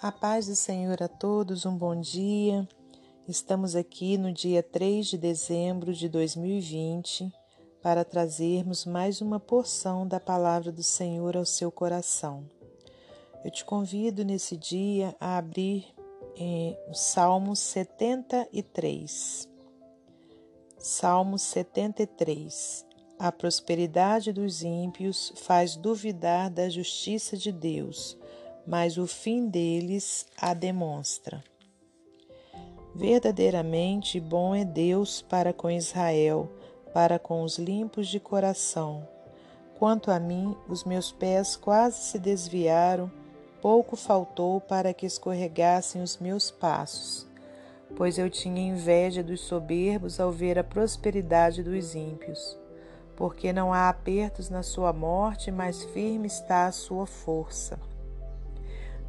A paz do Senhor a todos, um bom dia. Estamos aqui no dia 3 de dezembro de 2020 para trazermos mais uma porção da palavra do Senhor ao seu coração. Eu te convido nesse dia a abrir eh, o Salmo 73. Salmo 73. A prosperidade dos ímpios faz duvidar da justiça de Deus mas o fim deles a demonstra. Verdadeiramente bom é Deus para com Israel, para com os limpos de coração. Quanto a mim, os meus pés quase se desviaram, pouco faltou para que escorregassem os meus passos, pois eu tinha inveja dos soberbos ao ver a prosperidade dos ímpios. Porque não há apertos na sua morte, mas firme está a sua força.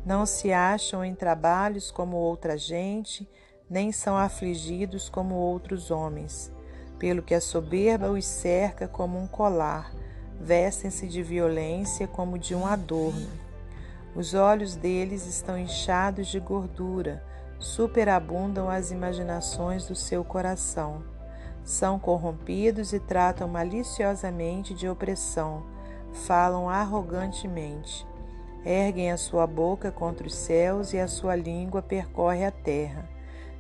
Não se acham em trabalhos como outra gente, nem são afligidos como outros homens. Pelo que a soberba os cerca como um colar, vestem-se de violência como de um adorno. Os olhos deles estão inchados de gordura, superabundam as imaginações do seu coração. São corrompidos e tratam maliciosamente de opressão, falam arrogantemente Erguem a sua boca contra os céus e a sua língua percorre a terra,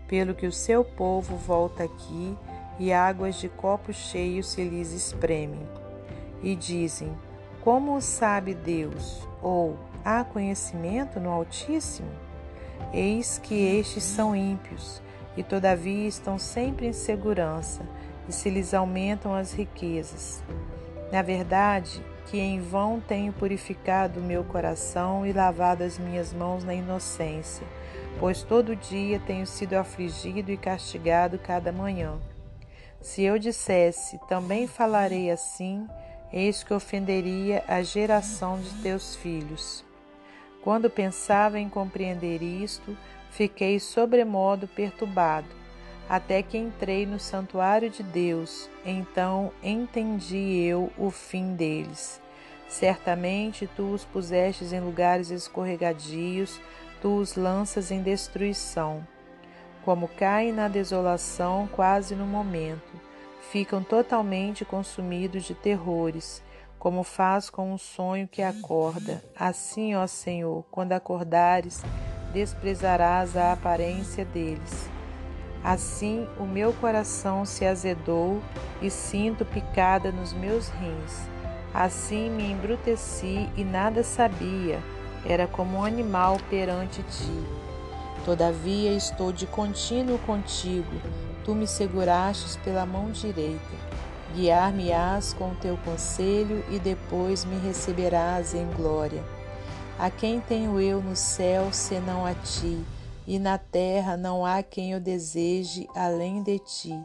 pelo que o seu povo volta aqui e águas de copo cheio se lhes espremem. E dizem: Como o sabe Deus? Ou há conhecimento no Altíssimo? Eis que estes são ímpios, e todavia estão sempre em segurança, e se lhes aumentam as riquezas. Na verdade, que em vão tenho purificado o meu coração e lavado as minhas mãos na inocência, pois todo dia tenho sido afligido e castigado cada manhã. Se eu dissesse, também falarei assim, eis que ofenderia a geração de teus filhos. Quando pensava em compreender isto, fiquei sobremodo perturbado até que entrei no santuário de Deus, então entendi eu o fim deles. Certamente tu os pusestes em lugares escorregadios, tu os lanças em destruição. Como caem na desolação quase no momento, ficam totalmente consumidos de terrores, como faz com um sonho que acorda. Assim, ó Senhor, quando acordares, desprezarás a aparência deles. Assim o meu coração se azedou e sinto picada nos meus rins. Assim me embruteci e nada sabia, era como um animal perante ti. Todavia estou de contínuo contigo, tu me segurastes pela mão direita. Guiar-me-ás com o teu conselho e depois me receberás em glória. A quem tenho eu no céu senão a ti? E na terra não há quem eu deseje além de ti.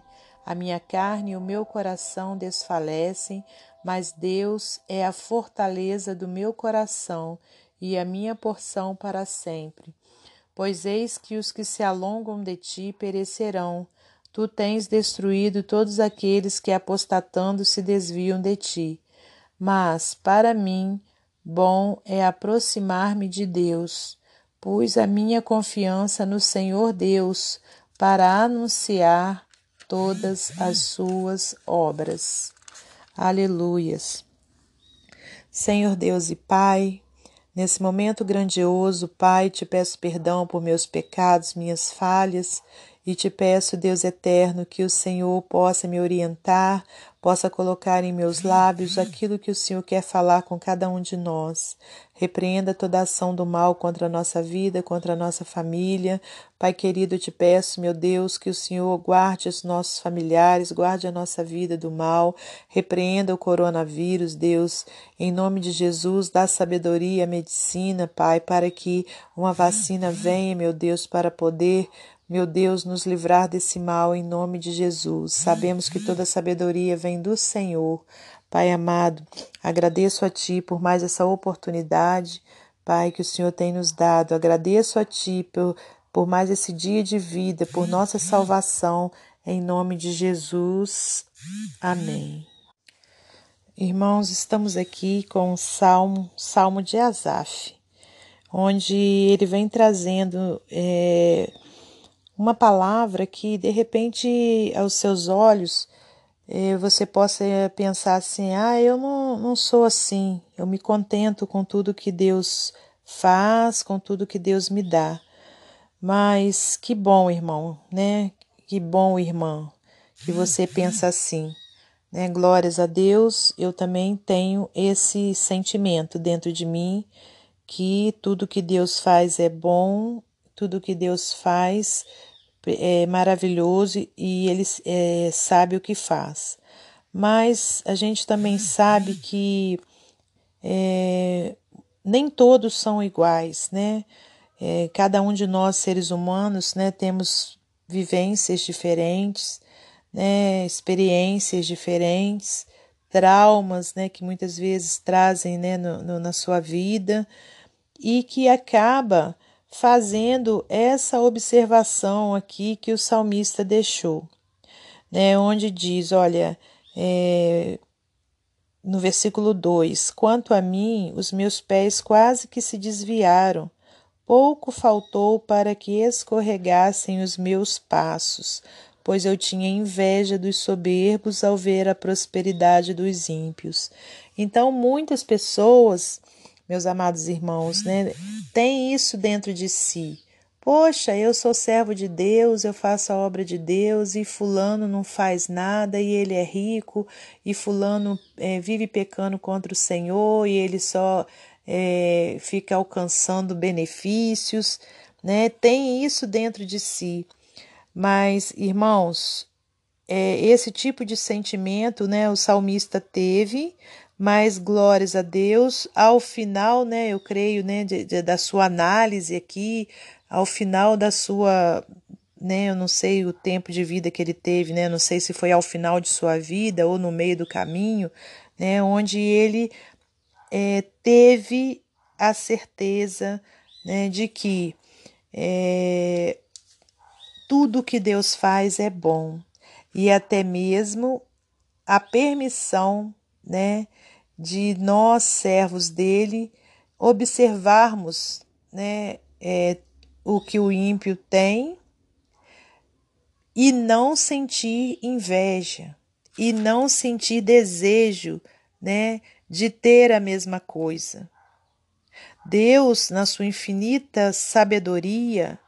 A minha carne e o meu coração desfalecem, mas Deus é a fortaleza do meu coração e a minha porção para sempre. Pois eis que os que se alongam de ti perecerão. Tu tens destruído todos aqueles que apostatando se desviam de ti. Mas, para mim, bom é aproximar-me de Deus pus a minha confiança no Senhor Deus para anunciar todas as suas obras. Aleluias. Senhor Deus e Pai, nesse momento grandioso, Pai, te peço perdão por meus pecados, minhas falhas, e te peço, Deus eterno, que o Senhor possa me orientar, possa colocar em meus lábios aquilo que o Senhor quer falar com cada um de nós. Repreenda toda ação do mal contra a nossa vida, contra a nossa família. Pai querido, eu te peço, meu Deus, que o Senhor guarde os nossos familiares, guarde a nossa vida do mal. Repreenda o coronavírus, Deus. Em nome de Jesus, dá sabedoria à medicina, Pai, para que uma vacina venha, meu Deus, para poder meu Deus, nos livrar desse mal em nome de Jesus. Sabemos que toda sabedoria vem do Senhor. Pai amado, agradeço a Ti por mais essa oportunidade, Pai, que o Senhor tem nos dado. Agradeço a Ti por, por mais esse dia de vida, por nossa salvação, em nome de Jesus. Amém. Irmãos, estamos aqui com o Salmo, Salmo de Asaf onde ele vem trazendo é, uma palavra que de repente aos seus olhos é, você possa pensar assim: ah, eu não, não sou assim, eu me contento com tudo que Deus faz, com tudo que Deus me dá. Mas que bom, irmão, né? Que bom, irmã, que você pensa assim. Né? Glórias a Deus, eu também tenho esse sentimento dentro de mim que tudo que Deus faz é bom, tudo que Deus faz é maravilhoso e Ele é, sabe o que faz. Mas a gente também sabe que é, nem todos são iguais, né? É, cada um de nós, seres humanos, né, temos vivências diferentes, né, experiências diferentes, traumas né, que muitas vezes trazem né, no, no, na sua vida e que acaba fazendo essa observação aqui que o salmista deixou, né, onde diz: olha, é, no versículo 2: Quanto a mim, os meus pés quase que se desviaram, pouco faltou para que escorregassem os meus passos pois eu tinha inveja dos soberbos ao ver a prosperidade dos ímpios. Então, muitas pessoas, meus amados irmãos, né, têm isso dentro de si. Poxa, eu sou servo de Deus, eu faço a obra de Deus e Fulano não faz nada e ele é rico, e Fulano é, vive pecando contra o Senhor e ele só é, fica alcançando benefícios, né? Tem isso dentro de si. Mas, irmãos, é, esse tipo de sentimento, né, o salmista teve, mas glórias a Deus, ao final, né, eu creio, né, de, de, da sua análise aqui, ao final da sua, né, eu não sei o tempo de vida que ele teve, né, não sei se foi ao final de sua vida ou no meio do caminho, né, onde ele é, teve a certeza, né, de que é, tudo que Deus faz é bom. E até mesmo a permissão, né, de nós servos dele observarmos, né, é, o que o ímpio tem e não sentir inveja e não sentir desejo, né, de ter a mesma coisa. Deus, na sua infinita sabedoria,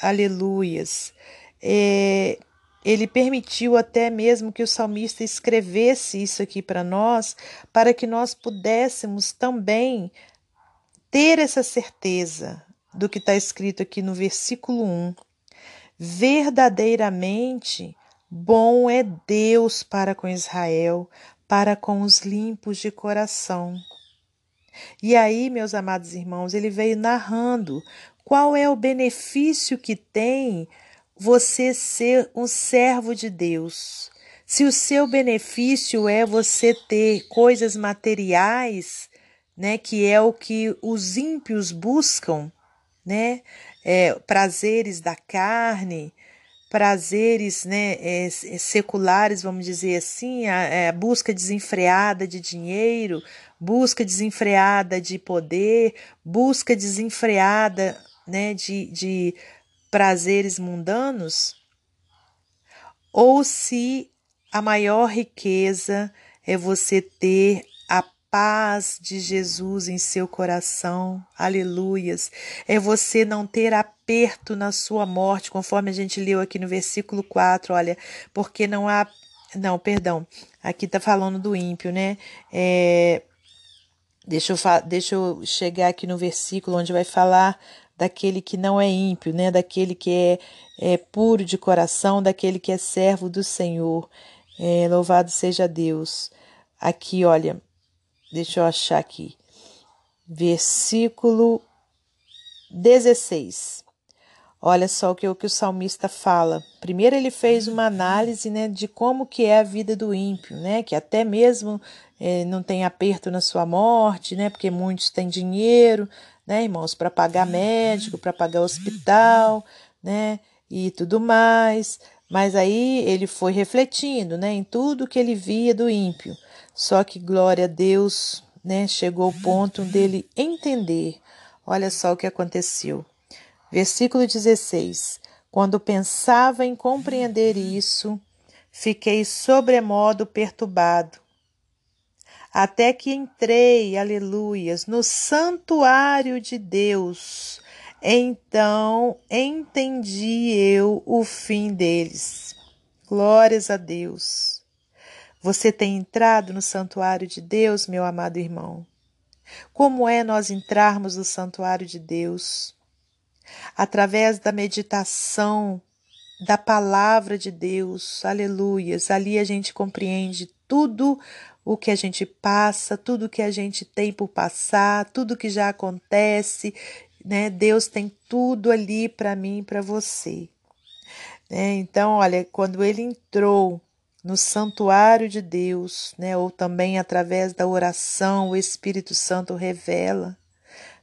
aleluias. É, ele permitiu até mesmo que o salmista escrevesse isso aqui para nós, para que nós pudéssemos também ter essa certeza do que está escrito aqui no versículo 1. Verdadeiramente bom é Deus para com Israel, para com os limpos de coração. E aí, meus amados irmãos, ele veio narrando qual é o benefício que tem você ser um servo de Deus? Se o seu benefício é você ter coisas materiais, né, que é o que os ímpios buscam, né, é, prazeres da carne, prazeres né, é, seculares, vamos dizer assim, a, é, a busca desenfreada de dinheiro, busca desenfreada de poder, busca desenfreada né, de, de prazeres mundanos, ou se a maior riqueza é você ter a paz de Jesus em seu coração, aleluias, é você não ter aperto na sua morte, conforme a gente leu aqui no versículo 4, olha, porque não há. Não, perdão, aqui está falando do ímpio, né? É, deixa, eu, deixa eu chegar aqui no versículo onde vai falar daquele que não é ímpio, né? daquele que é, é puro de coração, daquele que é servo do Senhor. É, louvado seja Deus. Aqui, olha, deixa eu achar aqui. Versículo 16. Olha só o que, o que o salmista fala. Primeiro ele fez uma análise né, de como que é a vida do ímpio, né? Que até mesmo é, não tem aperto na sua morte, né? Porque muitos têm dinheiro, né, irmãos, para pagar médico, para pagar hospital, né, e tudo mais. Mas aí ele foi refletindo, né, em tudo que ele via do ímpio. Só que glória a Deus, né, chegou o ponto dele entender. Olha só o que aconteceu. Versículo 16: Quando pensava em compreender isso, fiquei sobremodo perturbado. Até que entrei, aleluias, no santuário de Deus. Então entendi eu o fim deles. Glórias a Deus. Você tem entrado no santuário de Deus, meu amado irmão? Como é nós entrarmos no santuário de Deus? Através da meditação da palavra de Deus, aleluias. Ali a gente compreende tudo o que a gente passa, tudo que a gente tem por passar, tudo que já acontece, né? Deus tem tudo ali para mim e para você. Né? Então, olha, quando ele entrou no santuário de Deus, né, ou também através da oração, o Espírito Santo revela,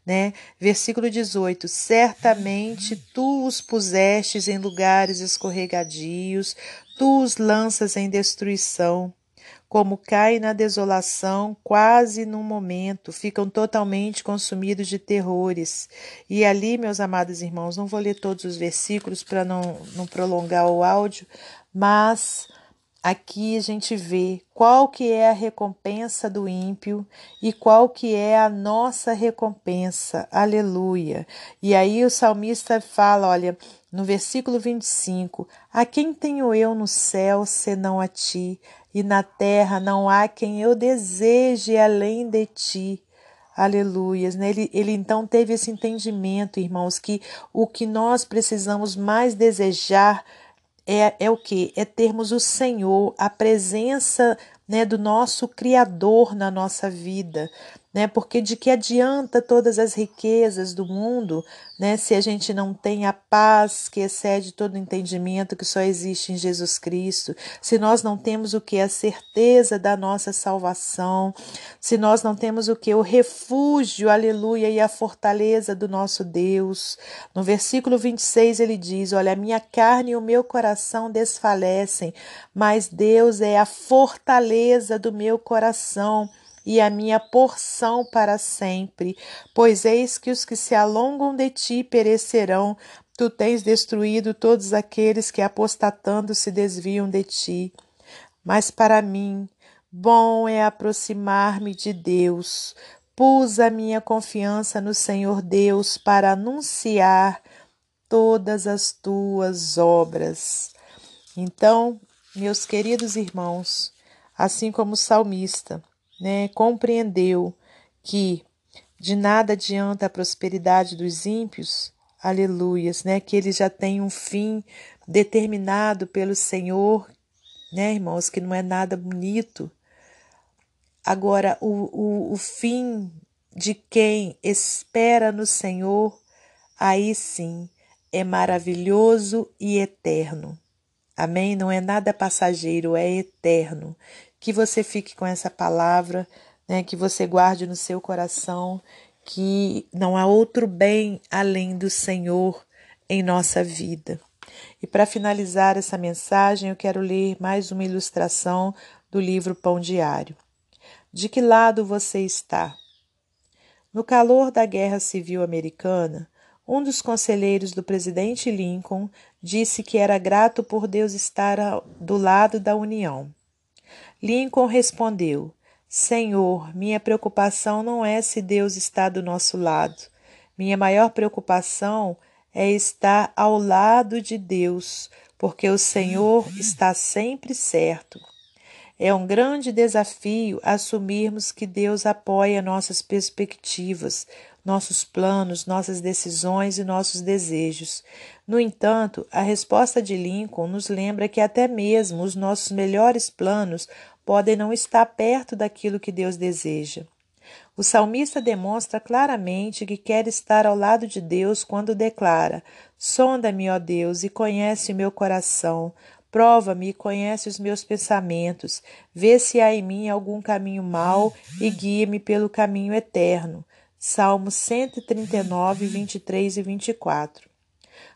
né? Versículo 18: Certamente tu os pusestes em lugares escorregadios, tu os lanças em destruição como cai na desolação, quase num momento, ficam totalmente consumidos de terrores. E ali, meus amados irmãos, não vou ler todos os versículos para não, não prolongar o áudio, mas aqui a gente vê qual que é a recompensa do ímpio e qual que é a nossa recompensa. Aleluia. E aí o salmista fala, olha, no versículo 25: A quem tenho eu no céu senão a ti? E na terra não há quem eu deseje além de ti. Aleluias. Né? Ele, ele então teve esse entendimento, irmãos, que o que nós precisamos mais desejar é, é o que? É termos o Senhor, a presença né, do nosso Criador na nossa vida né? Porque de que adianta todas as riquezas do mundo, né, se a gente não tem a paz que excede todo entendimento que só existe em Jesus Cristo, se nós não temos o que a certeza da nossa salvação, se nós não temos o que o refúgio, aleluia, e a fortaleza do nosso Deus. No versículo 26 ele diz: "Olha, a minha carne e o meu coração desfalecem, mas Deus é a fortaleza do meu coração." E a minha porção para sempre. Pois eis que os que se alongam de ti perecerão. Tu tens destruído todos aqueles que apostatando se desviam de ti. Mas para mim, bom é aproximar-me de Deus. Pus a minha confiança no Senhor Deus para anunciar todas as tuas obras. Então, meus queridos irmãos, assim como o salmista, né, compreendeu que de nada adianta a prosperidade dos ímpios, aleluias, né, que eles já têm um fim determinado pelo Senhor, né, irmãos, que não é nada bonito. Agora, o, o, o fim de quem espera no Senhor, aí sim, é maravilhoso e eterno. Amém? Não é nada passageiro, é eterno que você fique com essa palavra, né, que você guarde no seu coração que não há outro bem além do Senhor em nossa vida. E para finalizar essa mensagem, eu quero ler mais uma ilustração do livro Pão Diário. De que lado você está? No calor da Guerra Civil Americana, um dos conselheiros do presidente Lincoln disse que era grato por Deus estar do lado da União. Lincoln respondeu: Senhor, minha preocupação não é se Deus está do nosso lado. Minha maior preocupação é estar ao lado de Deus, porque o Senhor está sempre certo. É um grande desafio assumirmos que Deus apoia nossas perspectivas, nossos planos, nossas decisões e nossos desejos. No entanto, a resposta de Lincoln nos lembra que até mesmo os nossos melhores planos podem não estar perto daquilo que Deus deseja. O salmista demonstra claramente que quer estar ao lado de Deus quando declara: Sonda-me, ó Deus, e conhece o meu coração. Prova-me e conhece os meus pensamentos. Vê se há em mim algum caminho mau e guia-me pelo caminho eterno. Salmos 139, 23 e 24.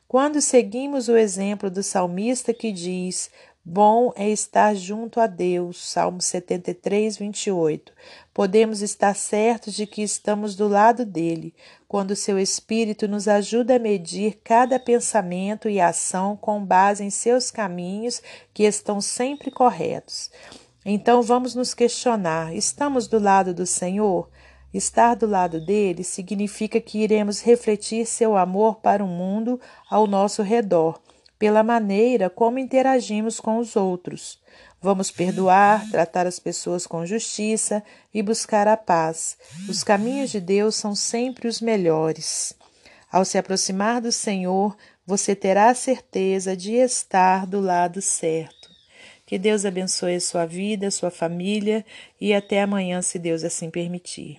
Quando seguimos o exemplo do salmista que diz: Bom é estar junto a Deus. Salmo 73, 28. Podemos estar certos de que estamos do lado dele, quando seu Espírito nos ajuda a medir cada pensamento e ação com base em seus caminhos que estão sempre corretos. Então vamos nos questionar: estamos do lado do Senhor? Estar do lado dele significa que iremos refletir seu amor para o mundo ao nosso redor pela maneira como interagimos com os outros. Vamos perdoar, tratar as pessoas com justiça e buscar a paz. Os caminhos de Deus são sempre os melhores. Ao se aproximar do Senhor, você terá a certeza de estar do lado certo. Que Deus abençoe a sua vida, a sua família e até amanhã, se Deus assim permitir.